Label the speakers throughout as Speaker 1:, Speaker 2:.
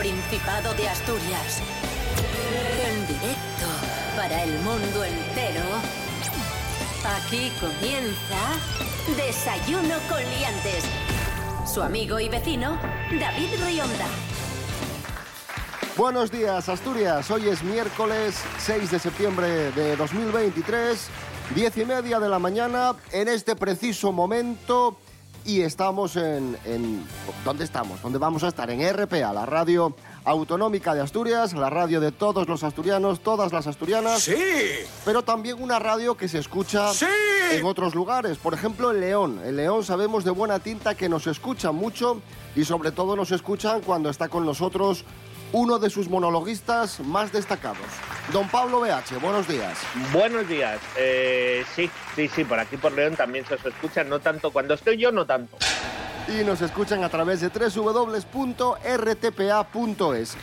Speaker 1: Principado de Asturias. En directo para el mundo entero. Aquí comienza Desayuno con Liantes. Su amigo y vecino, David Rionda.
Speaker 2: Buenos días, Asturias. Hoy es miércoles 6 de septiembre de 2023, 10 y media de la mañana. En este preciso momento y estamos en, en, ¿Dónde estamos? ¿Dónde vamos a estar? En RPA, la radio autonómica de Asturias, la radio de todos los asturianos, todas las asturianas.
Speaker 3: ¡Sí!
Speaker 2: Pero también una radio que se escucha
Speaker 3: ¡Sí!
Speaker 2: en otros lugares. Por ejemplo, en León. En León sabemos de buena tinta que nos escuchan mucho y sobre todo nos escuchan cuando está con nosotros uno de sus monologuistas más destacados. Don Pablo BH, buenos días.
Speaker 4: Buenos días. Eh, sí, sí, sí, por aquí por León también se os escucha, no tanto cuando estoy yo, no tanto.
Speaker 2: Y nos escuchan a través de www.rtpa.es.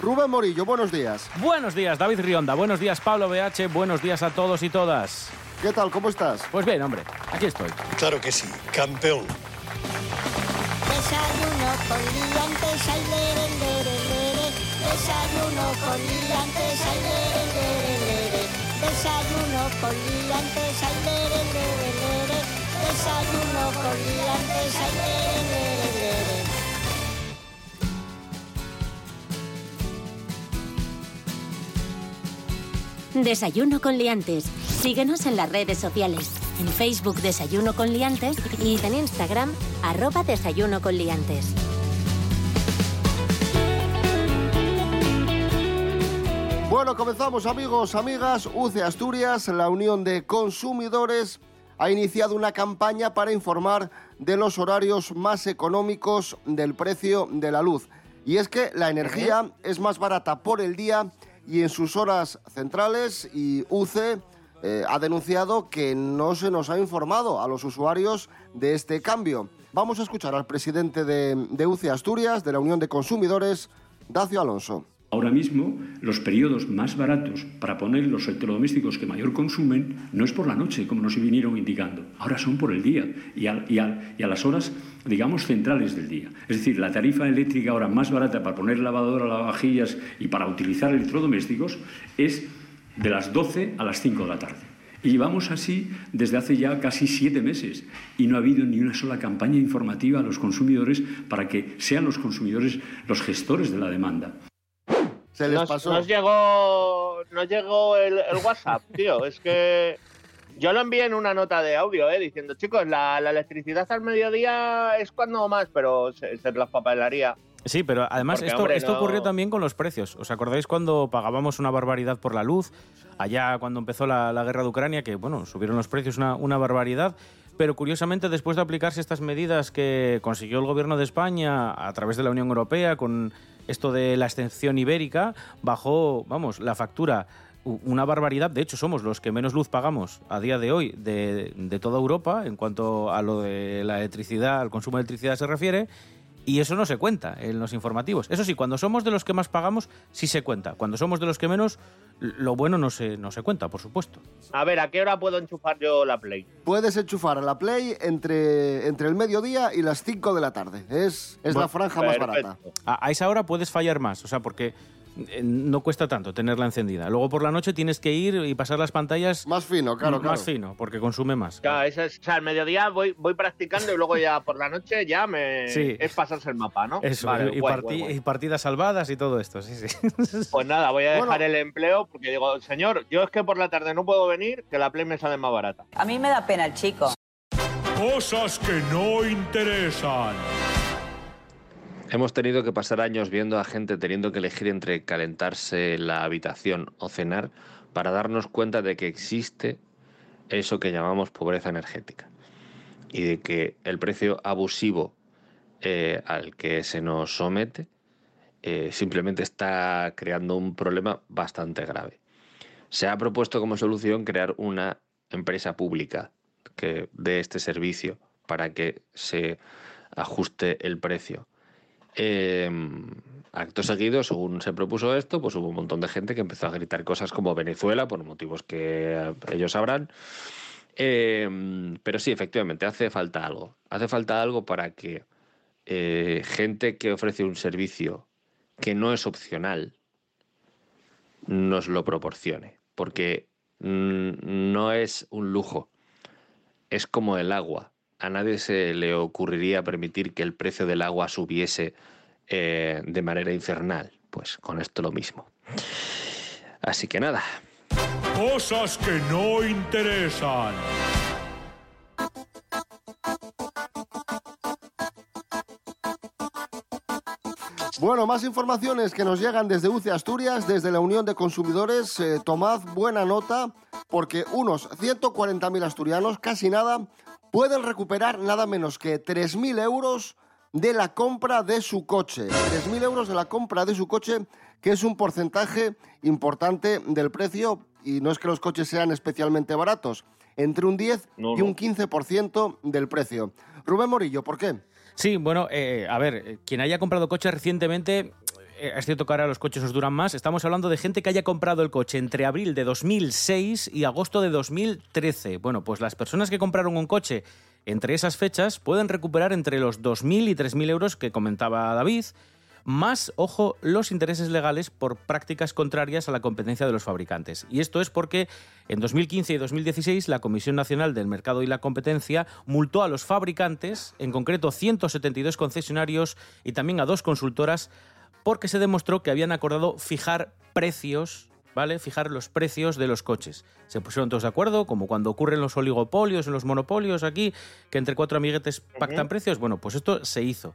Speaker 2: Rubén Morillo, buenos días.
Speaker 5: Buenos días, David Rionda. Buenos días, Pablo BH. Buenos días a todos y todas.
Speaker 2: ¿Qué tal? ¿Cómo estás?
Speaker 5: Pues bien, hombre, aquí estoy.
Speaker 3: Claro que sí, campeón.
Speaker 6: Desayuno con liantes, lere, lere. Desayuno con liantes, ay, lere, lere. Desayuno con liantes, ay, lere, lere. Desayuno con liantes, ay, lere.
Speaker 1: Desayuno con Liantes. Síguenos en las redes sociales. En Facebook Desayuno con Liantes y en Instagram arroba Desayuno con Liantes.
Speaker 2: Bueno, comenzamos amigos, amigas. UCE Asturias, la Unión de Consumidores, ha iniciado una campaña para informar de los horarios más económicos del precio de la luz. Y es que la energía es más barata por el día y en sus horas centrales y UCE eh, ha denunciado que no se nos ha informado a los usuarios de este cambio. Vamos a escuchar al presidente de, de UCE Asturias, de la Unión de Consumidores, Dacio Alonso.
Speaker 7: Ahora mismo, los periodos más baratos para poner los electrodomésticos que mayor consumen no es por la noche, como nos vinieron indicando. Ahora son por el día y a, las horas, digamos, centrales del día. Es decir, la tarifa eléctrica ahora más barata para poner lavadora, lavavajillas y para utilizar electrodomésticos es de las 12 a las 5 de la tarde. Y llevamos así desde hace ya casi siete meses y no ha habido ni una sola campaña informativa a los consumidores para que sean los consumidores los gestores de la demanda.
Speaker 2: Se les
Speaker 4: Nos,
Speaker 2: pasó.
Speaker 4: nos llegó, nos llegó el, el WhatsApp, tío. Es que yo lo envié en una nota de audio, eh, diciendo, chicos, la, la electricidad al mediodía es cuando más, pero se, se las papelaría.
Speaker 5: Sí, pero además
Speaker 4: Porque,
Speaker 5: esto,
Speaker 4: hombre,
Speaker 5: esto
Speaker 4: no-
Speaker 5: ocurrió también con los precios. ¿Os acordáis cuando pagábamos una barbaridad por la luz? Allá cuando empezó la, la guerra de Ucrania, que bueno, subieron los precios una, una barbaridad. Pero curiosamente, después de aplicarse estas medidas que consiguió el gobierno de España a través de la Unión Europea con esto de la extensión ibérica, bajó, vamos, la factura una barbaridad. De hecho, somos los que menos luz pagamos a día de hoy de, de toda Europa en cuanto a lo de la electricidad, al consumo de electricidad se refiere. Y eso no se cuenta en los informativos. Eso sí, cuando somos de los que más pagamos, sí se cuenta. Cuando somos de los que menos, lo bueno no se, no se cuenta, por supuesto.
Speaker 4: A ver, ¿a qué hora puedo enchufar yo la Play?
Speaker 2: Puedes enchufar la Play entre, entre el mediodía y las 5 de la tarde. Es, es la franja más barata.
Speaker 5: A, a esa hora puedes fallar más, o sea, porque no cuesta tanto tenerla encendida. Luego por la noche tienes que ir y pasar las pantallas
Speaker 2: Más fino, claro, claro.
Speaker 5: más fino, porque consume más.
Speaker 4: Claro, eso es, o sea, al mediodía voy, voy practicando y luego ya por la noche ya me
Speaker 5: Sí.
Speaker 4: es pasarse el mapa, ¿no?
Speaker 5: Eso,
Speaker 4: Vale,
Speaker 5: y,
Speaker 4: guay,
Speaker 5: parti-
Speaker 4: guay, guay.
Speaker 5: y partidas salvadas y todo esto, sí, sí.
Speaker 4: Pues nada, voy a dejar
Speaker 2: Bueno.
Speaker 4: el empleo porque digo, señor, yo es que por la tarde no puedo venir, que la Play me sale más barata.
Speaker 8: A mí me da pena el chico.
Speaker 3: Cosas que no interesan.
Speaker 9: Hemos tenido que pasar años viendo a gente teniendo que elegir entre calentarse la habitación o cenar para darnos cuenta de que existe eso que llamamos pobreza energética y de que el precio abusivo eh, al que se nos somete eh, simplemente está creando un problema bastante grave. Se ha propuesto como solución crear una empresa pública que dé este servicio para que se ajuste el precio. Eh, acto seguido, según se propuso esto, pues hubo un montón de gente que empezó a gritar cosas como Venezuela, por motivos que eh, ellos sabrán. Eh, pero sí, efectivamente, hace falta algo. Hace falta algo para que eh, gente que ofrece un servicio que no es opcional, nos lo proporcione, porque mm, no es un lujo, es como el agua. A nadie se le ocurriría permitir que el precio del agua subiese eh, de manera infernal. Pues con esto lo mismo. Así que nada.
Speaker 3: Cosas que no interesan.
Speaker 2: Bueno, más informaciones que nos llegan desde UCE Asturias, desde la Unión de Consumidores. Eh, tomad buena nota porque unos 140.000 asturianos, casi nada, pueden recuperar nada menos que 3.000 euros de la compra de su coche. 3.000 euros de la compra de su coche, que es un porcentaje importante del precio y no es que los coches sean especialmente baratos, entre un 10
Speaker 4: No,
Speaker 2: y un
Speaker 4: no.
Speaker 2: 15% del precio. Rubén Morillo, ¿por qué?
Speaker 5: Sí, bueno, eh, a ver, eh, quien haya comprado coche recientemente, es cierto que ahora los coches os duran más, estamos hablando de gente que haya comprado el coche entre abril de 2006 y agosto de 2013. Bueno, pues las personas que compraron un coche entre esas fechas pueden recuperar entre los 2.000 y 3.000 euros que comentaba David, más, ojo, los intereses legales por prácticas contrarias a la competencia de los fabricantes. Y esto es porque en 2015 y 2016 la Comisión Nacional del Mercado y la Competencia multó a los fabricantes, en concreto 172 concesionarios y también a dos consultoras, porque se demostró que habían acordado fijar precios ¿vale? Fijar los precios de los coches. Se pusieron todos de acuerdo, como cuando ocurren los oligopolios, en los monopolios aquí, que entre cuatro amiguetes pactan precios. Bueno, pues esto se hizo.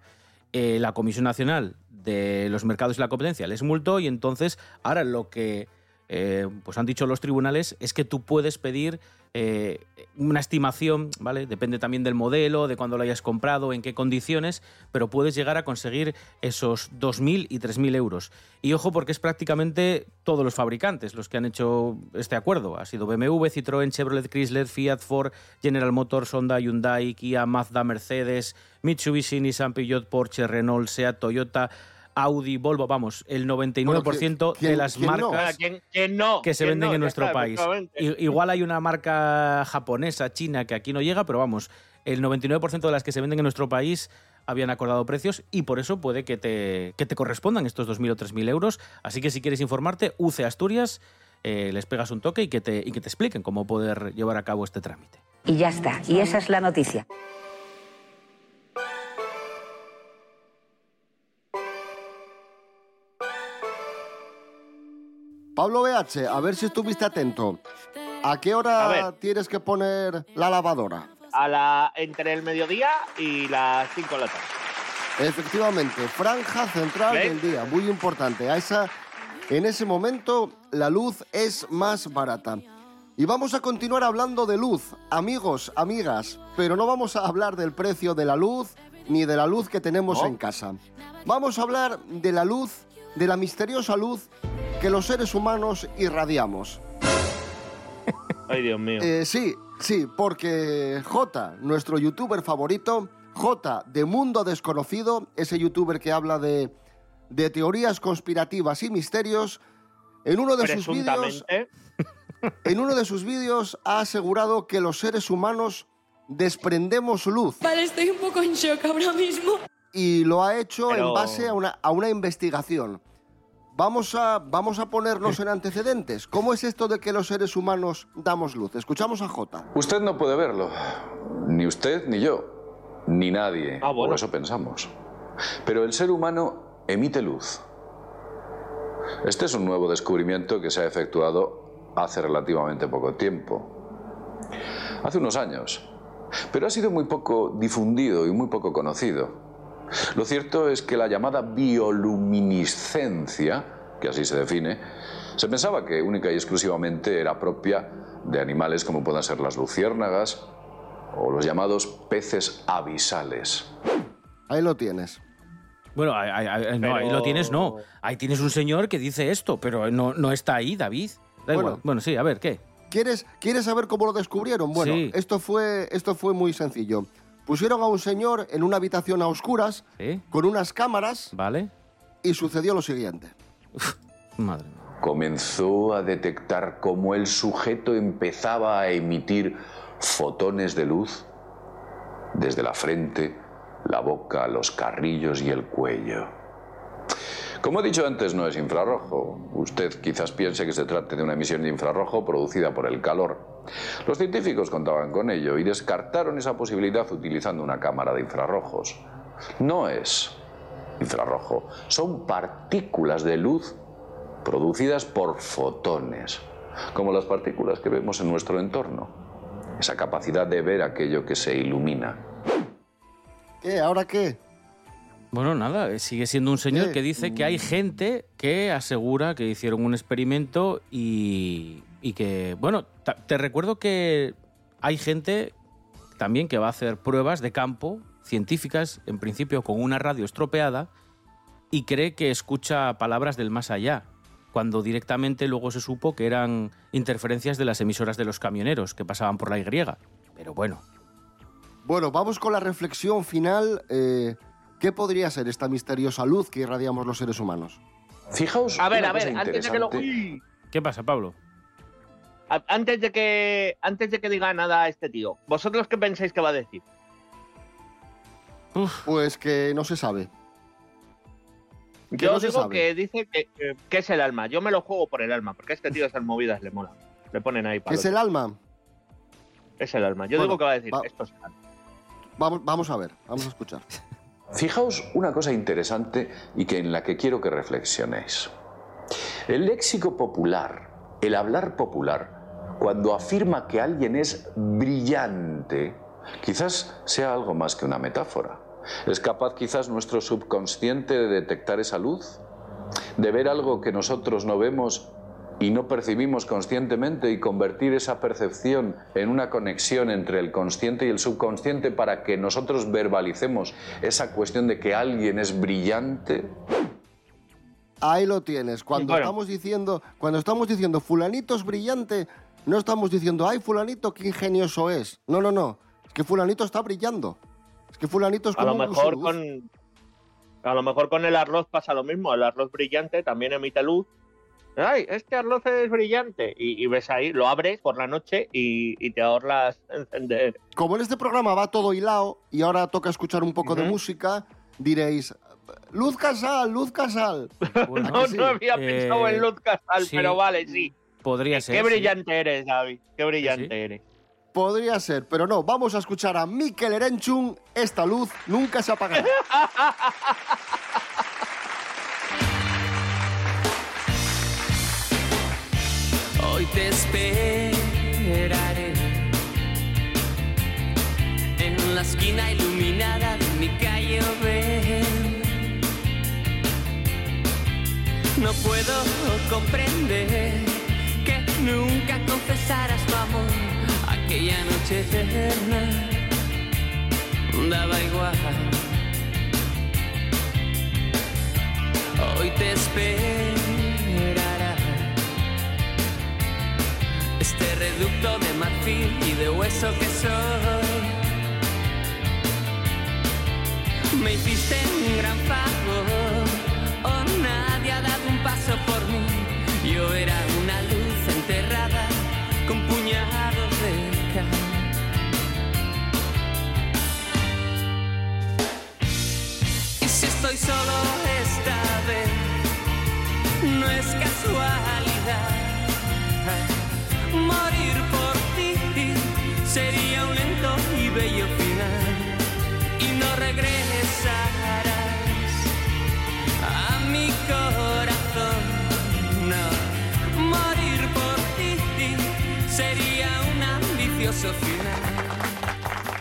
Speaker 5: Eh, la Comisión Nacional de los Mercados y la Competencia les multó y entonces ahora lo que eh, pues han dicho los tribunales es que tú puedes pedir eh, una estimación, ¿vale? Depende también del modelo, de cuándo lo hayas comprado, en qué condiciones, pero puedes llegar a conseguir esos 2.000 y 3.000 euros. Y ojo porque es prácticamente todos los fabricantes los que han hecho este acuerdo. Ha sido BMW, Citroën, Chevrolet, Chrysler, Fiat, Ford, General Motors, Honda, Hyundai, Kia, Mazda, Mercedes, Mitsubishi, Nissan, Peugeot, Porsche, Renault, Seat, Toyota, Audi, Volvo, vamos, el 99%
Speaker 2: Bueno, ¿quién-
Speaker 5: de las marcas
Speaker 4: ¿Quién, quién no?
Speaker 5: que se
Speaker 4: ¿Quién
Speaker 5: venden
Speaker 4: no?
Speaker 5: en nuestro
Speaker 4: está,
Speaker 5: país. Igual hay una marca japonesa, china, que aquí no llega, pero vamos, el 99% de las que se venden en nuestro país habían acordado precios y por eso puede que te, que te correspondan estos 2.000 o 3.000 euros. Así que si quieres informarte, UCE Asturias, eh, les pegas un toque y que, te, y que te expliquen cómo poder llevar a cabo este trámite.
Speaker 8: Y ya está. Y esa es la noticia.
Speaker 2: Pablo BH, a ver si estuviste atento. ¿A qué hora
Speaker 4: A
Speaker 2: tienes que poner la lavadora?
Speaker 4: A la, entre el mediodía y las 5 de la tarde.
Speaker 2: Efectivamente, franja central
Speaker 4: ¿Ves?
Speaker 2: del día, muy importante. A esa, en ese momento la luz es más barata. Y vamos a continuar hablando de luz, amigos, amigas, pero no vamos a hablar del precio de la luz ni de la luz que tenemos
Speaker 4: ¿No?
Speaker 2: en casa. Vamos a hablar de la luz, de la misteriosa luz que los seres humanos irradiamos.
Speaker 4: Ay, Dios mío.
Speaker 2: Eh, sí, sí, porque J, nuestro youtuber favorito, J de Mundo Desconocido, ese youtuber que habla de, de teorías conspirativas y misterios, en uno de sus vídeos, en uno de sus vídeos ha asegurado que los seres humanos desprendemos luz
Speaker 10: Vale, estoy un poco en shock ahora mismo.
Speaker 2: y lo ha hecho en base a una, a una investigación. Vamos a, vamos a ponernos en antecedentes. ¿Cómo es esto de que los seres humanos damos luz? Escuchamos a J.
Speaker 11: Usted no puede verlo. Ni usted ni yo. Ni nadie.
Speaker 4: Ah, bueno.
Speaker 11: O eso pensamos. Pero el ser humano emite luz. Este es un nuevo descubrimiento que se ha efectuado hace relativamente poco tiempo. Hace unos años. Pero ha sido muy poco difundido y muy poco conocido. Lo cierto es que la llamada bioluminiscencia, que así se define, se pensaba que única y exclusivamente era propia de animales como puedan ser las luciérnagas o los llamados peces abisales.
Speaker 2: Ahí lo tienes.
Speaker 5: Bueno, ahí, ahí- ahí- no, ahí lo tienes, no. Ahí tienes un señor que dice esto, pero no, no está ahí, David. Da
Speaker 2: Bueno.
Speaker 5: igual. Bueno, sí, a ver, ¿qué?
Speaker 2: ¿Quieres, ¿Quieres saber cómo lo descubrieron? Bueno,
Speaker 5: Sí.
Speaker 2: esto, fue, esto fue muy sencillo. Pusieron a un señor en una habitación a oscuras
Speaker 5: ¿Sí?
Speaker 2: con unas cámaras
Speaker 5: ¿Vale?
Speaker 2: y sucedió lo siguiente.
Speaker 5: Madre mía.
Speaker 11: Comenzó a detectar cómo el sujeto empezaba a emitir fotones de luz desde la frente, la boca, los carrillos y el cuello. Como he dicho antes, no es infrarrojo. Usted quizás piense que se trate de una emisión de infrarrojo producida por el calor. Los científicos contaban con ello y descartaron esa posibilidad utilizando una cámara de infrarrojos. No es infrarrojo, son partículas de luz producidas por fotones, como las partículas que vemos en nuestro entorno. Esa capacidad de ver aquello que se ilumina.
Speaker 2: ¿Qué? ¿Ahora qué?
Speaker 5: Bueno, nada, sigue siendo un señor que dice que hay gente que asegura que hicieron un experimento y, y que, bueno, te recuerdo que hay gente también que va a hacer pruebas de campo científicas, en principio con una radio estropeada, y cree que escucha palabras del más allá, cuando directamente luego se supo que eran interferencias de las emisoras de los camioneros que pasaban por la Y. Pero bueno,
Speaker 2: Bueno, vamos con la reflexión final. eh, ¿Qué podría ser esta misteriosa luz que irradiamos los seres humanos?
Speaker 11: Fijaos.
Speaker 4: A ver, a ver, antes de que lo.
Speaker 5: ¿qué pasa, Pablo?
Speaker 4: A- Antes de que antes de que diga nada este tío, ¿vosotros qué pensáis que va a decir?
Speaker 2: Pues que no se sabe. Que
Speaker 4: Yo
Speaker 2: no se
Speaker 4: digo
Speaker 2: sabe.
Speaker 4: que dice que, que- es el alma. Yo me lo juego por el alma, porque a este tío esas movidas le mola. Le ponen ahí
Speaker 2: ¿Qué
Speaker 4: palos.
Speaker 2: es el alma?
Speaker 4: Es el alma. Yo
Speaker 2: Bueno,
Speaker 4: digo que va a decir,
Speaker 2: va-
Speaker 4: esto es el alma.
Speaker 2: Vamos, vamos a ver, vamos a escuchar.
Speaker 11: Fijaos una cosa interesante y que en la que quiero que reflexionéis. El léxico popular, el hablar popular, cuando afirma que alguien es brillante, quizás sea algo más que una metáfora. ¿Es capaz quizás nuestro subconsciente de detectar esa luz? ¿De ver algo que nosotros no vemos y no percibimos conscientemente y convertir esa percepción en una conexión entre el consciente y el subconsciente para que nosotros verbalicemos esa cuestión de que alguien es brillante?
Speaker 2: Ahí lo tienes. Cuando
Speaker 4: Bueno.
Speaker 2: estamos diciendo, cuando estamos diciendo fulanito es brillante, no estamos diciendo, ay, fulanito, qué ingenioso es. No, no, no. Es que fulanito está brillando. Es que fulanito es
Speaker 4: A
Speaker 2: como
Speaker 4: lo
Speaker 2: un
Speaker 4: mejor
Speaker 2: luz.
Speaker 4: con. A lo mejor con el arroz pasa lo mismo. El arroz brillante también emite luz. ¡Ay, este arroz es brillante! Y, y ves ahí, lo abres por la noche y, y te ahorras encender.
Speaker 2: Como en este programa va todo hilado y ahora toca escuchar un poco de
Speaker 4: Ujú.
Speaker 2: música, diréis, Luz Casal, Luz Casal.
Speaker 5: Bueno,
Speaker 2: ¿A
Speaker 4: No,
Speaker 2: sí?
Speaker 4: no había
Speaker 5: Eh,
Speaker 4: pensado en luz casal,
Speaker 5: sí.
Speaker 4: pero vale, sí.
Speaker 5: Podría ser.
Speaker 4: Qué
Speaker 5: sí.
Speaker 4: brillante eres, David. Qué brillante
Speaker 5: sí.
Speaker 4: eres.
Speaker 2: Podría ser, pero no. Vamos a escuchar a Mikel Erenchun. Esta luz nunca se apagará.
Speaker 12: Hoy te esperaré en la esquina iluminada de mi calle Oven. No puedo comprender que nunca confesaras tu amor aquella noche eterna. Daba igual. Hoy te esperará este reducto de marfil y de hueso que soy. Me hiciste un gran favor, oh nadie ha dado un paso por mí. Yo era una luz enterrada con puñados de cal. Y si estoy solo esta vez, no es casualidad.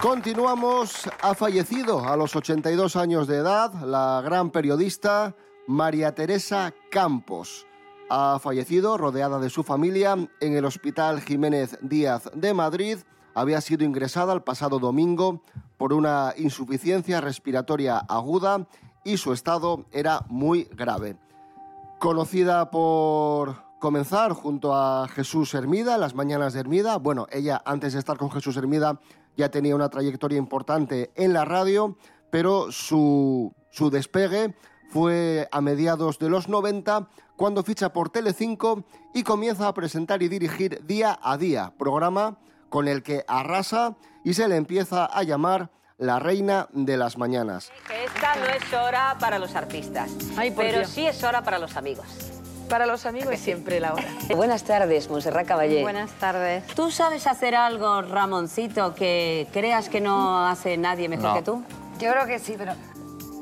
Speaker 2: Continuamos. Ha fallecido a los 82 años de edad la gran periodista María Teresa Campos. Ha fallecido rodeada de su familia en el Hospital Jiménez Díaz de Madrid. Había sido ingresada el pasado domingo por una insuficiencia respiratoria aguda y su estado era muy grave. Conocida por comenzar junto a Jesús Hermida, las mañanas de Hermida. Bueno, ella antes de estar con Jesús Hermida ya tenía una trayectoria importante en la radio, pero su, su despegue fue a mediados de los 90 cuando ficha por Telecinco y comienza a presentar y dirigir Día a Día, programa con el que arrasa y se le empieza a llamar la reina de las mañanas.
Speaker 13: Esta no es hora para los artistas,
Speaker 14: Ay,
Speaker 13: pero
Speaker 14: Dios.
Speaker 13: sí es hora para los amigos.
Speaker 14: Para los amigos siempre la hora.
Speaker 13: Buenas tardes, Monserrat Caballé.
Speaker 14: Buenas tardes.
Speaker 13: ¿Tú sabes hacer algo, Ramoncito, que creas que no hace nadie mejor
Speaker 15: No.
Speaker 13: que tú?
Speaker 14: Yo creo que sí, pero...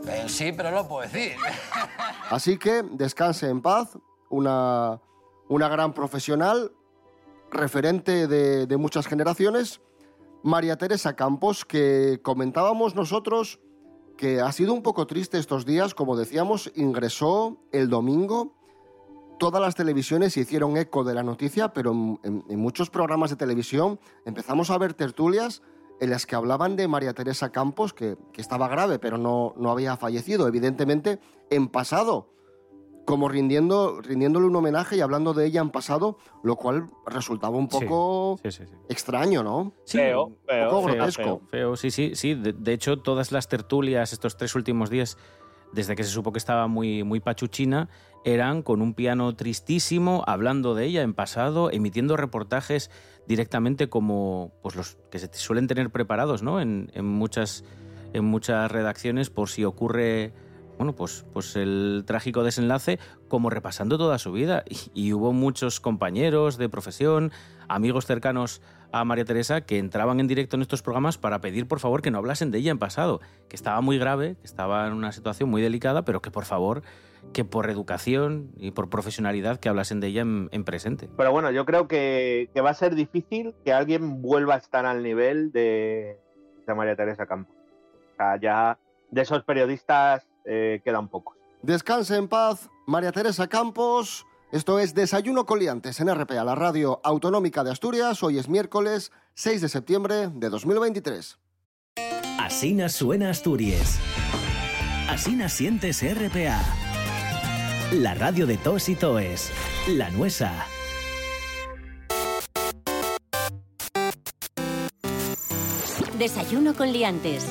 Speaker 15: Eh, sí, pero no lo puedo decir.
Speaker 2: Así que descanse en paz, una, una gran profesional, referente de, de muchas generaciones, María Teresa Campos, que comentábamos nosotros que ha sido un poco triste estos días, como decíamos, ingresó el domingo, todas las televisiones se hicieron eco de la noticia, pero en, en- en muchos programas de televisión empezamos a ver tertulias en las que hablaban de María Teresa Campos, que, que estaba grave, pero no, no había fallecido, evidentemente en pasado, como rindiendo, rindiéndole un homenaje y hablando de ella en pasado, lo cual resultaba un poco
Speaker 5: sí, sí, sí.
Speaker 2: extraño, ¿no?
Speaker 5: Sí,
Speaker 4: Feo, feo,
Speaker 2: Un poco
Speaker 4: feo,
Speaker 2: grotesco.
Speaker 4: feo.
Speaker 5: Feo, sí, sí, sí. De, de hecho, todas las tertulias estos tres últimos días, desde que se supo que estaba muy, muy pachuchina, eran con un piano tristísimo, hablando de ella en pasado, emitiendo reportajes directamente como pues los que se suelen tener preparados, ¿no? En, en muchas, en muchas redacciones por si ocurre. Bueno, pues, pues el trágico desenlace, como repasando toda su vida. Y, y hubo muchos compañeros de profesión, amigos cercanos a María Teresa que entraban en directo en estos programas para pedir por favor que no hablasen de ella en pasado, que estaba muy grave, que estaba en una situación muy delicada, pero que por favor, que por educación y por profesionalidad que hablasen de ella en, en presente.
Speaker 4: Pero bueno, yo creo que, que va a ser difícil que alguien vuelva a estar al nivel de, de María Teresa Campos. O sea, ya de esos periodistas eh, quedan pocos.
Speaker 2: Descanse en paz, María Teresa Campos. Esto es Desayuno Coliantes en RPA, la radio autonómica de Asturias. Hoy es miércoles 6 de septiembre de 2023.
Speaker 16: Asina suena Asturias. Asina sientes RPA. La radio de tos y toes. La nuesa.
Speaker 1: Desayuno con liantes.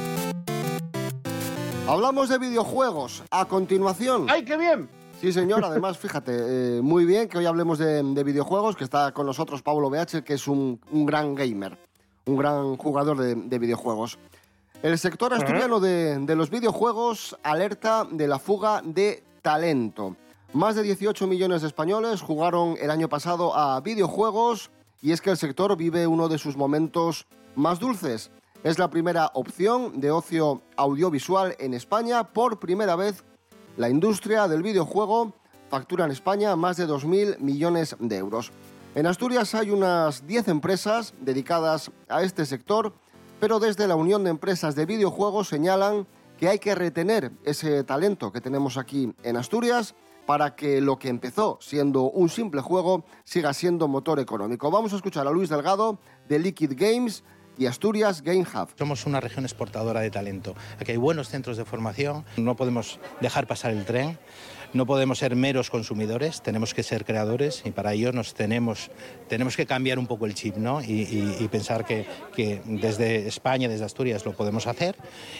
Speaker 2: Hablamos de videojuegos. A continuación.
Speaker 4: ¡Ay, qué bien!
Speaker 2: Sí, señor. Además, fíjate, eh, muy bien que hoy hablemos de, de videojuegos, que está con nosotros Pablo BH, que es un, un gran gamer, un gran jugador de, de videojuegos. El sector asturiano de, de los videojuegos alerta de la fuga de talento. Más de 18 millones de españoles jugaron el año pasado a videojuegos y es que el sector vive uno de sus momentos más dulces. Es la primera opción de ocio audiovisual en España. Por primera vez, la industria del videojuego factura en España más de 2.000 millones de euros. En Asturias hay unas 10 empresas dedicadas a este sector, pero desde la Unión de Empresas de Videojuegos señalan que hay que retener ese talento que tenemos aquí en Asturias para que lo que empezó siendo un simple juego siga siendo motor económico. Vamos a escuchar a Luis Delgado de Liquid Games y Asturias Game Hub.
Speaker 17: Somos una región exportadora de talento. Aquí hay buenos centros de formación, no podemos dejar pasar el tren, no podemos ser meros consumidores, tenemos que ser creadores y para ello nos tenemos, tenemos que cambiar un poco el chip ¿no? y, pensar que, que desde España, desde Asturias lo podemos hacer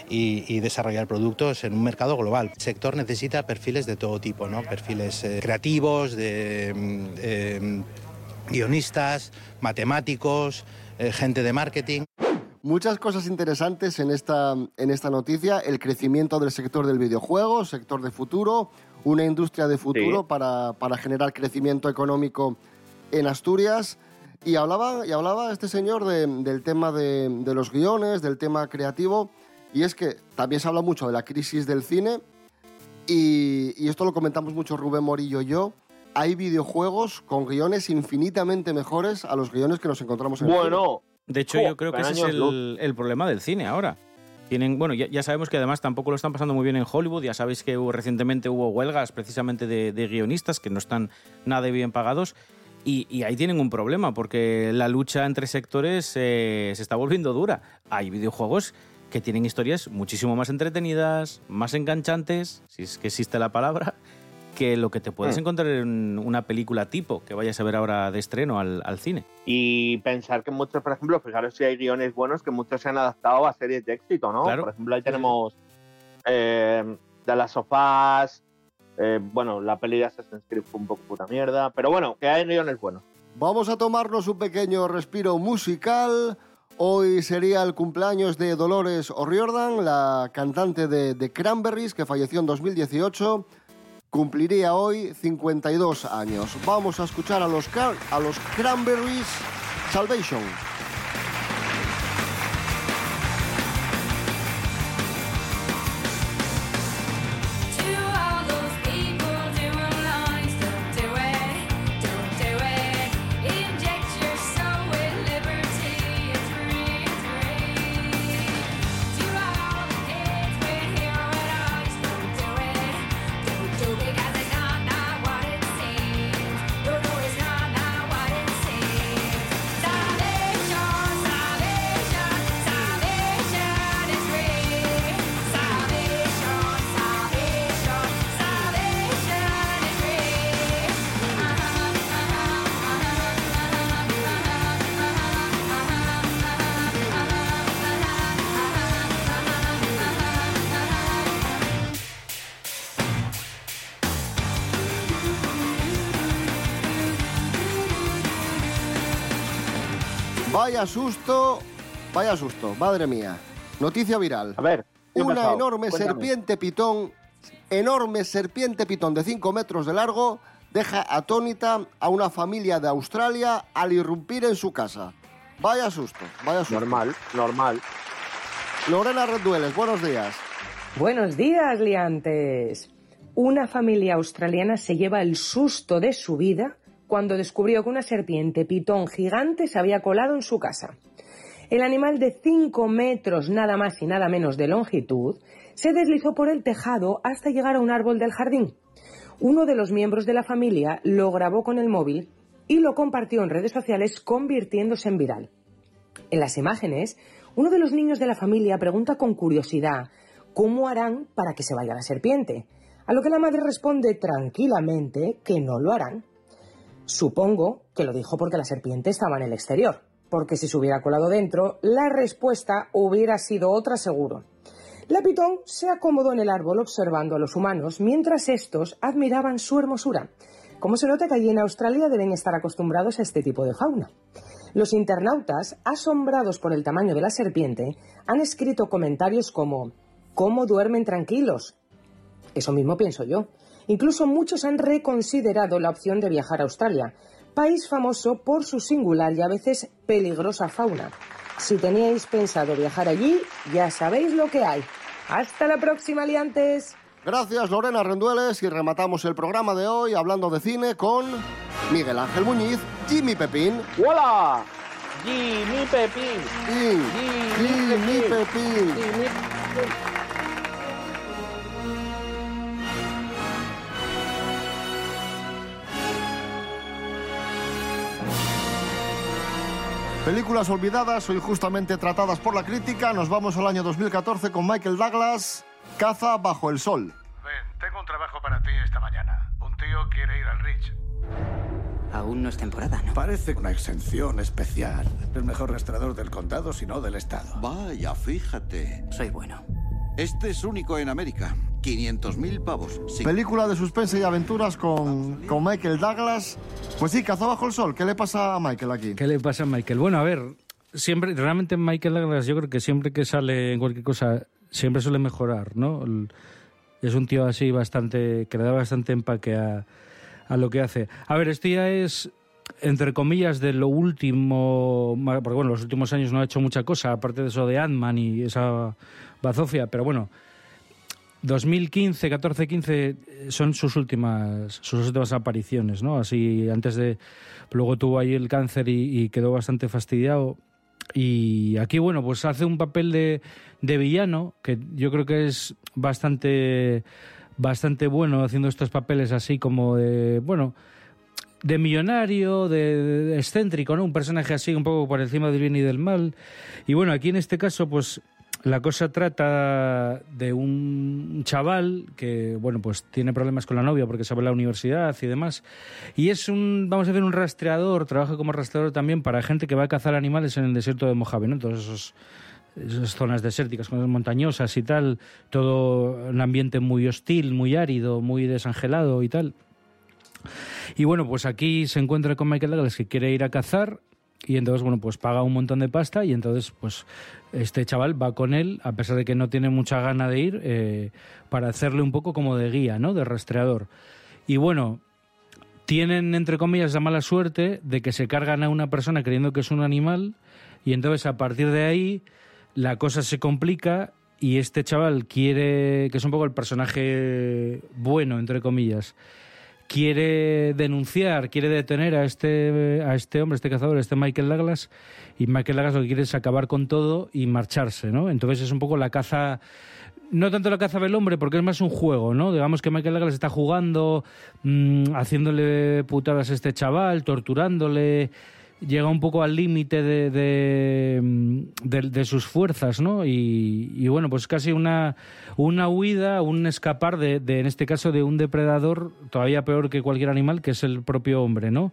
Speaker 17: y, y desarrollar productos en un mercado global. El sector necesita perfiles de todo tipo, ¿no? perfiles eh, creativos, de... mm, eh, guionistas, matemáticos, eh, gente de marketing.
Speaker 2: Muchas cosas interesantes en esta, en esta noticia. El crecimiento del sector del videojuego, sector de futuro, una industria de futuro
Speaker 4: Sí.
Speaker 2: para, para generar crecimiento económico en Asturias. Y hablaba, y hablaba este señor de- del tema de, de los guiones, del tema creativo. Y es que también se habla mucho de la crisis del cine. Y, y esto lo comentamos mucho Rubén Morillo y yo. Hay videojuegos con guiones infinitamente mejores a los guiones que nos encontramos en el cine.
Speaker 4: Bueno,
Speaker 5: De hecho, yo creo que ese es el, el problema del cine ahora. Tienen, bueno, ya, ya sabemos que además tampoco lo están pasando muy bien en Hollywood. Ya sabéis que hubo- recientemente hubo huelgas precisamente de, de guionistas que no están nada bien pagados. Y, y ahí tienen un problema, porque la lucha entre sectores eh, se está volviendo dura. Hay videojuegos que tienen historias muchísimo más entretenidas, más enganchantes, si es que existe la palabra, que lo que te puedes
Speaker 4: Mm.
Speaker 5: encontrar en una película tipo que vayas a ver ahora de estreno al, al cine.
Speaker 4: Y pensar que muchos, por ejemplo, fijaros si hay guiones buenos que muchos se han adaptado a series de éxito, ¿no?
Speaker 5: Claro.
Speaker 4: Por ejemplo, ahí tenemos eh, de las sofás, eh, bueno, la peli de Assassin's Creed fue un poco puta mierda, pero bueno, que hay guiones buenos.
Speaker 2: Vamos a tomarnos un pequeño respiro musical. Hoy sería el cumpleaños de Dolores O'Riordan, la cantante de The Cranberries, que falleció en 2018. Cumpliría hoy 52 años. Vamos a escuchar a los, a los Cranberries Salvation. Vaya susto, vaya susto, madre mía. Noticia viral.
Speaker 4: A ver, ¿qué ha
Speaker 2: Una enorme
Speaker 4: Cuéntame.
Speaker 2: serpiente pitón, enorme serpiente pitón de 5 metros de largo, deja atónita a una familia de Australia al irrumpir en su casa. Vaya susto, vaya susto.
Speaker 4: Normal, normal.
Speaker 2: Lorena Rendueles, buenos días.
Speaker 18: Buenos días, liantes. Una familia australiana se lleva el susto de su vida cuando descubrió que una serpiente pitón gigante se había colado en su casa. El animal de 5 metros nada más y nada menos de longitud se deslizó por el tejado hasta llegar a un árbol del jardín. Uno de los miembros de la familia lo grabó con el móvil y lo compartió en redes sociales convirtiéndose en viral. En las imágenes, uno de los niños de la familia pregunta con curiosidad cómo harán para que se vaya la serpiente, a lo que la madre responde tranquilamente que no lo harán. Supongo que lo dijo porque la serpiente estaba en el exterior, porque si se hubiera colado dentro, la respuesta hubiera sido otra seguro. La pitón se acomodó en el árbol observando a los humanos mientras estos admiraban su hermosura. Como se nota que allí en Australia deben estar acostumbrados a este tipo de fauna. Los internautas, asombrados por el tamaño de la serpiente, han escrito comentarios como ¿Cómo duermen tranquilos? Eso mismo pienso yo. Incluso muchos han reconsiderado la opción de viajar a Australia, país famoso por su singular y a veces peligrosa fauna. Si teníais pensado viajar allí, ya sabéis lo que hay. Hasta la próxima, liantes.
Speaker 2: Gracias, Lorena Rendueles, y rematamos el programa de hoy hablando de cine con Miguel Ángel Muñiz, Jimmy Pepín.
Speaker 4: ¡Hola! Jimmy Pepín.
Speaker 2: Jimmy Pepín. Películas olvidadas o injustamente tratadas por la crítica. Nos vamos al año 2014 con Michael Douglas, Caza bajo el sol.
Speaker 19: Ven, tengo un trabajo para ti esta mañana. Un tío quiere ir al Ridge.
Speaker 20: Aún no es temporada, ¿no?
Speaker 19: Parece una exención especial. El mejor rastreador del condado, si no del estado.
Speaker 21: Vaya, fíjate.
Speaker 20: Soy bueno.
Speaker 21: Este es único en América. 500.000 pavos. Sí.
Speaker 2: Película de suspense y aventuras con, con Michael Douglas. Pues sí, Caza bajo el sol. ¿Qué le pasa a Michael aquí?
Speaker 22: ¿Qué le pasa a Michael? Bueno, a ver, siempre, realmente Michael Douglas, yo creo que siempre que sale en cualquier cosa, siempre suele mejorar, ¿no? El- Es un tío así bastante, que le da bastante empaque a, a lo que hace. A ver, esto ya es, entre comillas, de lo último, porque bueno, los últimos años no ha hecho mucha cosa, aparte de eso de Ant-Man y esa bazofia, pero bueno, 2015, 14, 15 son sus últimas sus últimas apariciones, ¿no? Así antes de luego tuvo ahí el cáncer y, quedó bastante fastidiado y aquí bueno, pues hace un papel de, de villano que yo creo que es bastante bastante bueno haciendo estos papeles así como de bueno, de millonario, de, de excéntrico, ¿no? Un personaje así un poco por encima del bien y del mal. Y bueno, aquí en este caso, pues la cosa trata de un chaval que, bueno, pues tiene problemas con la novia porque se va a la universidad y demás. Y es un, vamos a decir, un rastreador, trabaja como rastreador también para gente que va a cazar animales en el desierto de Mojave, ¿no? Esos esas zonas desérticas, montañosas y tal, todo un ambiente muy hostil, muy árido, muy desangelado y tal. Y bueno, pues aquí se encuentra con Michael Douglas que quiere ir a cazar y entonces, bueno, pues paga un montón de pasta y entonces, pues este chaval va con él, a pesar de que no tiene mucha gana de ir, eh, para hacerle un poco como de guía, ¿no? De rastreador. Y bueno, tienen, entre comillas, la mala suerte de que se cargan a una persona creyendo que es un animal y entonces a partir de ahí la cosa se complica y este chaval quiere, que es un poco el personaje bueno, entre comillas, quiere denunciar, quiere detener a este, a este hombre, este cazador, este Michael Douglas, y Michael Douglas lo que quiere es acabar con todo y marcharse, ¿no? Entonces es un poco la caza, no tanto la caza del hombre, porque es más un juego, ¿no? Digamos que Michael Douglas está jugando, mm, haciéndole putadas a este chaval, torturándole, llega un poco al límite de, de, mm, sus fuerzas, ¿no? Y, bueno, pues casi una, una huida, un escapar de, en este caso, de un depredador todavía peor que cualquier animal, que es el propio hombre, ¿no?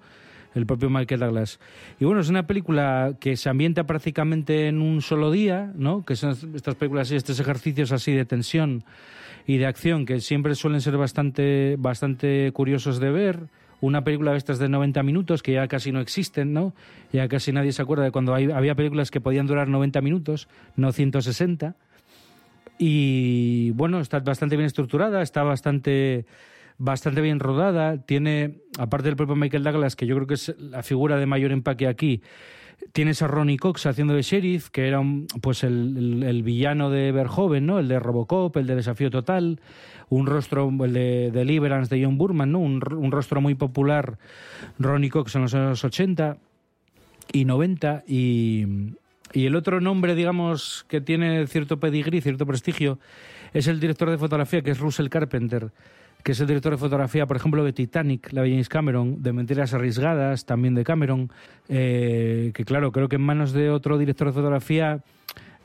Speaker 22: El propio Michael Douglas. Y bueno, es una película que se ambienta prácticamente en un solo día, ¿no? Que son estas películas y estos ejercicios así de tensión y de acción que siempre suelen ser bastante, bastante curiosos de ver. Una película de estas de 90 minutos que ya casi no existen, ¿no? Ya casi nadie se acuerda de cuando hay- había películas que podían durar 90 minutos, no 160. Y bueno, está bastante bien estructurada, está bastante, bastante bien rodada. Tiene, aparte del propio Michael Douglas, que yo creo que es la figura de mayor empaque aquí, tienes a Ronnie Cox haciendo de sheriff, que era un- pues el, villano de Verhoeven, ¿no? El de Robocop, el de Desafío Total, un rostro, el de Deliverance de John Burman, ¿no? Un, un rostro muy popular, Ronnie Cox en los años 80 y 90 y, y el otro nombre, digamos, que tiene cierto pedigrí, cierto prestigio, es el director de fotografía, que es Russell Carpenter, que es el director de fotografía, por ejemplo, de Titanic, la de James Cameron, de Mentiras Arriesgadas, también de Cameron, eh, que claro, creo que en manos de otro director de fotografía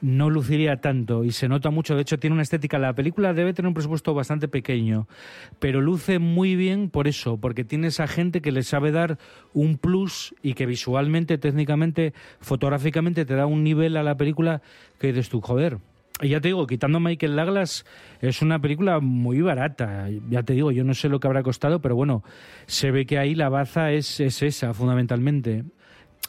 Speaker 22: no luciría tanto y se nota mucho. De hecho, tiene una estética. La película debe tener un presupuesto bastante pequeño, pero luce muy bien por eso, porque tiene esa gente que le sabe dar un plus y que visualmente, técnicamente, fotográficamente te da un nivel a la película que dices tú, joder. Ya te digo, quitando Michael Douglas, es una película muy barata. Ya te digo, yo no sé lo que habrá costado, pero bueno, se ve que ahí la baza es, es esa, fundamentalmente.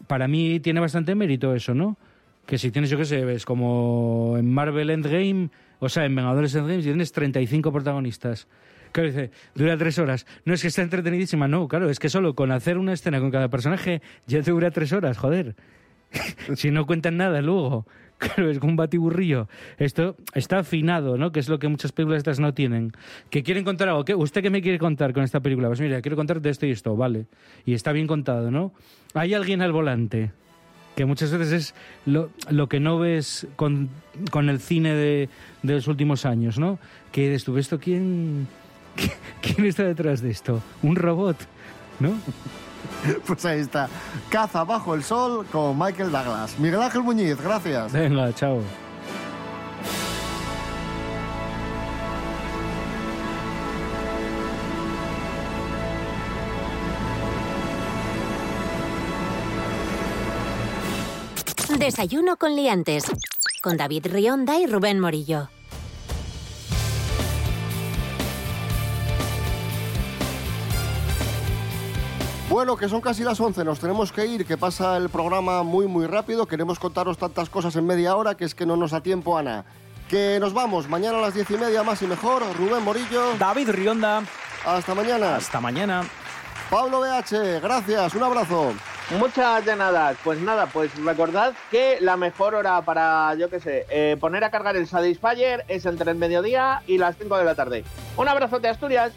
Speaker 22: Para mí tiene bastante mérito eso, ¿no? Que si tienes, yo qué sé, ves como en Marvel Endgame, o sea, en Vengadores Endgame, tienes 35 protagonistas. Claro, dice, dura tres horas. No es que esté entretenidísima, no, claro, es que solo con hacer una escena con cada personaje ya te dura tres horas, joder. si no cuentan nada luego. Claro, es un batiburrillo. Esto está afinado, ¿no? Que es lo que muchas películas estas no tienen. Que quieren contar algo. ¿Qué? ¿Usted qué me quiere contar con esta película? Pues mira, quiero contar de esto y esto, vale. Y está bien contado, ¿no? Hay alguien al volante que muchas veces es lo, lo que no ves con, con el cine de, de los últimos años, ¿no? Que tú, ¿esto quién, quién está detrás de esto? ¿Un robot? ¿No?
Speaker 2: Pues ahí está. Caza bajo el sol con Michael Douglas. Miguel Ángel Muñiz, gracias.
Speaker 22: Venga, chao.
Speaker 1: Desayuno con liantes. Con David Rionda y Rubén Morillo.
Speaker 2: Bueno, que son casi las 11, nos tenemos que ir, que pasa el programa muy, muy rápido. Queremos contaros tantas cosas en media hora que es que no nos da tiempo, Ana. Que nos vamos, mañana a las diez y media, más y mejor. Rubén Morillo.
Speaker 5: David Rionda.
Speaker 2: Hasta mañana.
Speaker 5: Hasta mañana.
Speaker 2: Pablo BH, gracias, un abrazo.
Speaker 4: Muchas de nada. Pues nada, pues recordad que la mejor hora para, yo qué sé, eh, poner a cargar el Satisfyer es entre el mediodía y las 5 de la tarde. Un abrazo de Asturias.